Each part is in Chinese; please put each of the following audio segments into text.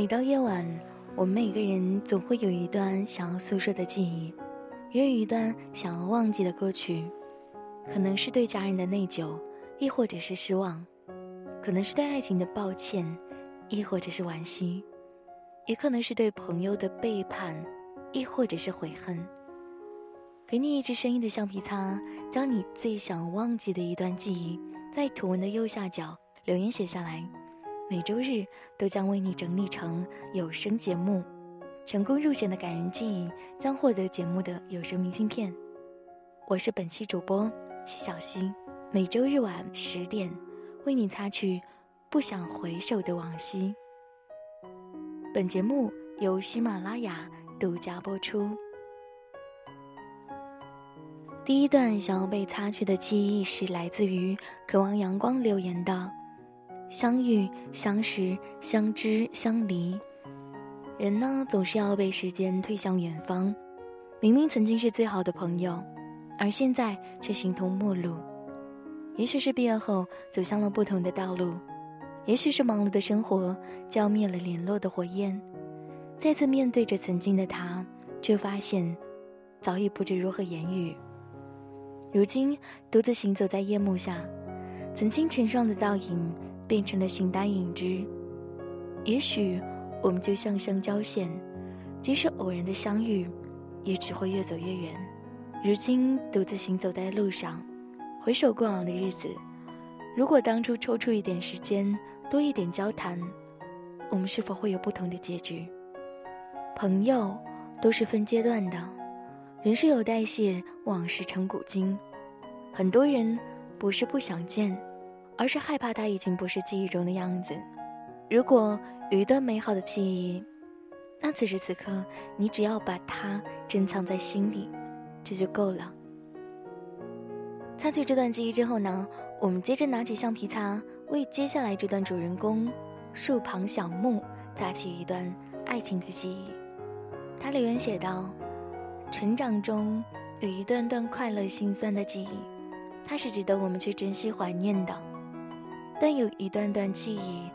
每到夜晚，我们每个人总会有一段想要诉说的记忆，也有一段想要忘记的歌曲。可能是对家人的内疚，亦或者是失望；可能是对爱情的抱歉，亦或者是惋惜；也可能是对朋友的背叛，亦或者是悔恨。给你一支声音的橡皮擦，将你最想忘记的一段记忆，在图文的右下角留言写下来。每周日都将为你整理成有声节目，成功入选的感人记忆将获得节目的有声明信片。我是本期主播西小溪，每周日晚十点为你擦去不想回首的往昔。本节目由喜马拉雅独家播出。第一段想要被擦去的记忆是来自于渴望阳光留言的。相遇、相识、相知、相离，人呢总是要被时间推向远方。明明曾经是最好的朋友，而现在却形同陌路。也许是毕业后走向了不同的道路，也许是忙碌的生活浇灭了联络的火焰。再次面对着曾经的他，却发现早已不知如何言语。如今独自行走在夜幕下，曾经成双的倒影。变成了形单影只，也许我们就像相交线，即使偶然的相遇，也只会越走越远。如今独自行走在路上，回首过往的日子，如果当初抽出一点时间，多一点交谈，我们是否会有不同的结局？朋友都是分阶段的，人是有代谢，往事成古今。很多人不是不想见。而是害怕它已经不是记忆中的样子。如果有一段美好的记忆，那此时此刻你只要把它珍藏在心里，这就够了。擦去这段记忆之后呢，我们接着拿起橡皮擦，为接下来这段主人公树旁小木擦起一段爱情的记忆。他留言写道：“成长中有一段段快乐心酸的记忆，它是值得我们去珍惜怀念的。”但有一段段记忆，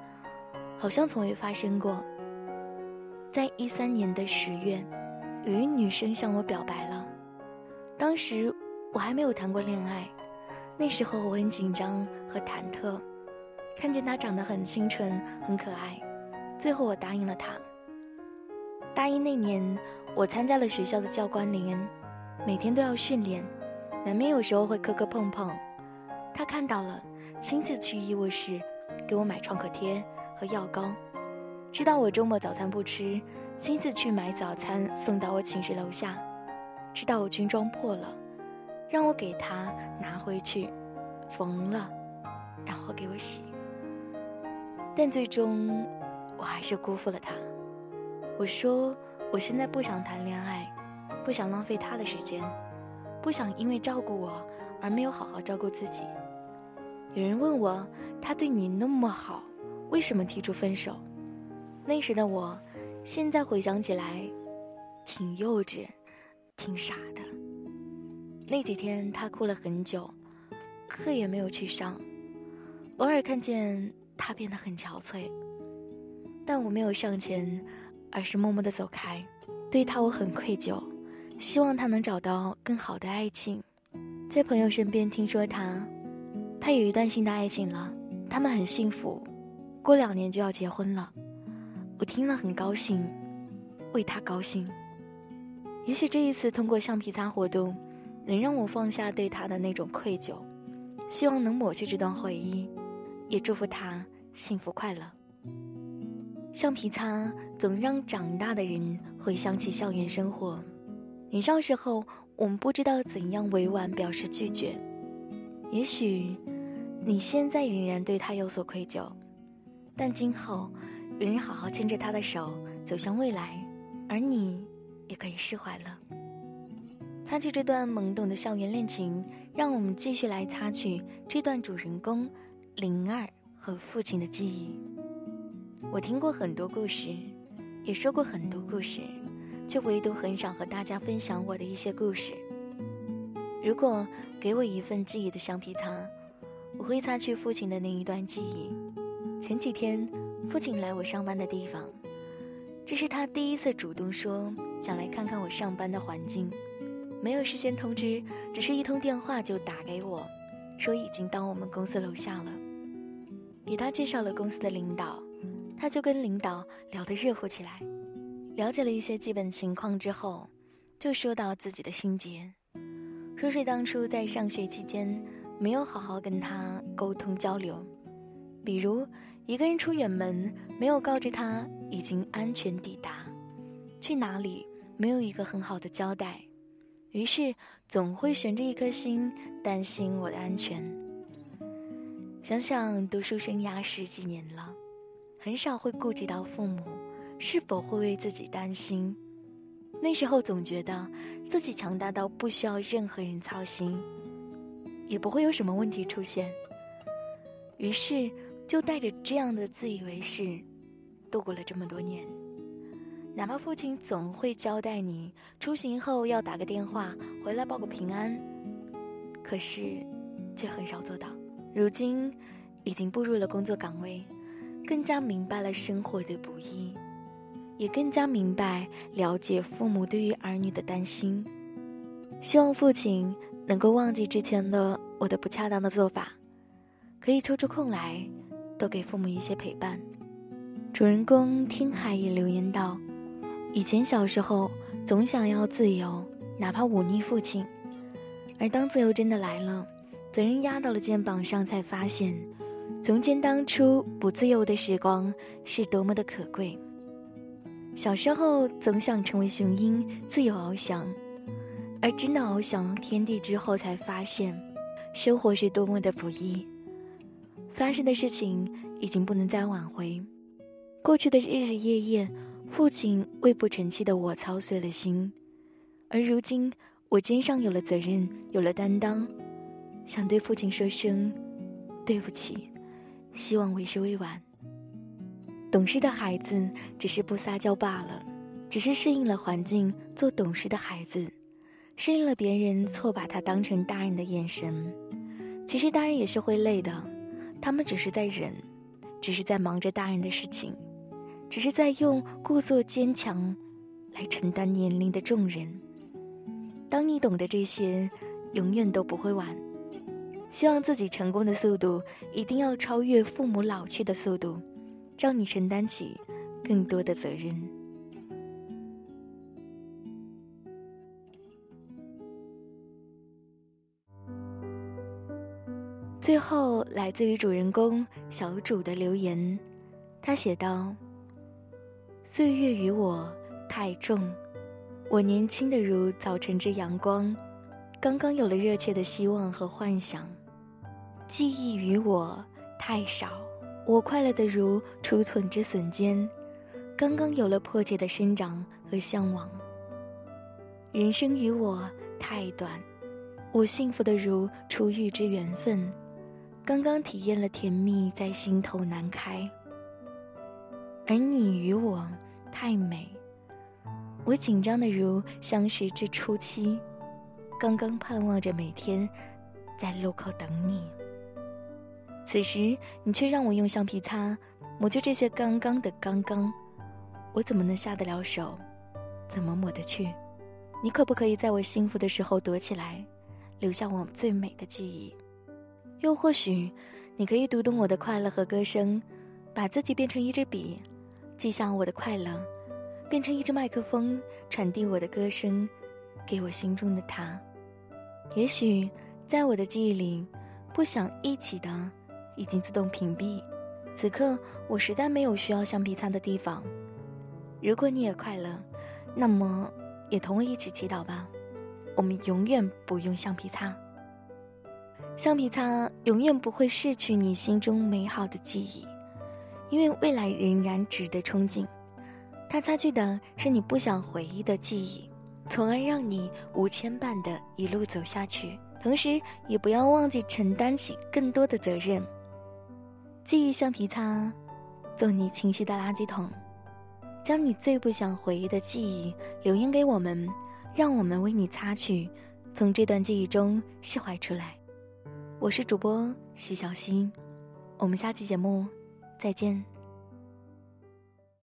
好像从未发生过。在一三年的十月，有一女生向我表白了。当时我还没有谈过恋爱，那时候我很紧张和忐忑。看见她长得很清纯、很可爱，最后我答应了她。大一那年，我参加了学校的教官联，每天都要训练，难免有时候会磕磕碰碰。她看到了。亲自去医务室给我买创可贴和药膏，知道我周末早餐不吃，亲自去买早餐送到我寝室楼下，知道我军装破了，让我给他拿回去缝了，然后给我洗。但最终我还是辜负了他。我说我现在不想谈恋爱，不想浪费他的时间，不想因为照顾我而没有好好照顾自己。有人问我，他对你那么好，为什么提出分手？那时的我，现在回想起来，挺幼稚，挺傻的。那几天他哭了很久，课也没有去上，偶尔看见他变得很憔悴，但我没有上前，而是默默的走开。对他我很愧疚，希望他能找到更好的爱情。在朋友身边听说他。他有一段新的爱情了，他们很幸福，过两年就要结婚了。我听了很高兴，为他高兴。也许这一次通过橡皮擦活动，能让我放下对他的那种愧疚，希望能抹去这段回忆，也祝福他幸福快乐。橡皮擦总让长大的人回想起校园生活。年少时候，我们不知道怎样委婉表示拒绝，也许。你现在仍然对他有所愧疚，但今后有人好好牵着他的手走向未来，而你也可以释怀了。擦去这段懵懂的校园恋情，让我们继续来擦去这段主人公灵儿和父亲的记忆。我听过很多故事，也说过很多故事，却唯独很少和大家分享我的一些故事。如果给我一份记忆的橡皮擦。我会擦去父亲的那一段记忆。前几天，父亲来我上班的地方，这是他第一次主动说想来看看我上班的环境，没有事先通知，只是一通电话就打给我，说已经到我们公司楼下了。给他介绍了公司的领导，他就跟领导聊得热乎起来。了解了一些基本情况之后，就说到了自己的心结，说是当初在上学期间没有好好跟他沟通交流，比如一个人出远门没有告知他已经安全抵达，去哪里没有一个很好的交代，于是总会悬着一颗心担心我的安全。想想读书生涯十几年了，很少会顾及到父母是否会为自己担心。那时候总觉得自己强大到不需要任何人操心，也不会有什么问题出现。于是就带着这样的自以为是，度过了这么多年。哪怕父亲总会交代你出行后要打个电话回来报个平安，可是却很少做到。如今，已经步入了工作岗位，更加明白了生活的不易，也更加明白了解父母对于儿女的担心。希望父亲能够忘记之前的我的不恰当的做法，可以抽出空来，多给父母一些陪伴。主人公听海也留言道：“以前小时候总想要自由，哪怕忤逆父亲，而当自由真的来了。”责任压到了肩膀上，才发现，从前当初不自由的时光是多么的可贵。小时候总想成为雄鹰，自由翱翔，而真的翱翔天地之后，才发现，生活是多么的不易。发生的事情已经不能再挽回，过去的日日夜夜，父亲为不成器的我操碎了心，而如今我肩上有了责任，有了担当。想对父亲说声对不起，希望为时未晚。懂事的孩子只是不撒娇罢了，只是适应了环境，做懂事的孩子，适应了别人错把他当成大人的眼神。其实大人也是会累的，他们只是在忍，只是在忙着大人的事情，只是在用故作坚强来承担年龄的重任。当你懂得这些，永远都不会晚。希望自己成功的速度一定要超越父母老去的速度，让你承担起更多的责任。最后，来自于主人公小主的留言，他写道：“岁月与我太重，我年轻的如早晨之阳光，刚刚有了热切的希望和幻想。”记忆与我太少，我快乐的如雏豚之笋尖，刚刚有了迫切的生长和向往。人生与我太短，我幸福的如初遇之缘分，刚刚体验了甜蜜在心头难开。而你与我太美，我紧张的如相识之初期，刚刚盼望着每天在路口等你。此时，你却让我用橡皮擦抹去这些刚刚的刚刚，我怎么能下得了手？怎么抹得去？你可不可以在我幸福的时候躲起来，留下我最美的记忆？又或许，你可以读懂我的快乐和歌声，把自己变成一支笔，记下我的快乐，变成一支麦克风，传递我的歌声，给我心中的他。也许，在我的记忆里，不想一起的。已经自动屏蔽。此刻我实在没有需要橡皮擦的地方。如果你也快乐，那么也同我一起祈祷吧。我们永远不用橡皮擦。橡皮擦永远不会逝去你心中美好的记忆，因为未来仍然值得憧憬。它擦去的是你不想回忆的记忆，从而让你无牵绊的一路走下去。同时，也不要忘记承担起更多的责任。记忆橡皮擦，做你情绪的垃圾桶，将你最不想回忆的记忆留言给我们，让我们为你擦去，从这段记忆中释怀出来。我是主播徐小溪，我们下期节目再见。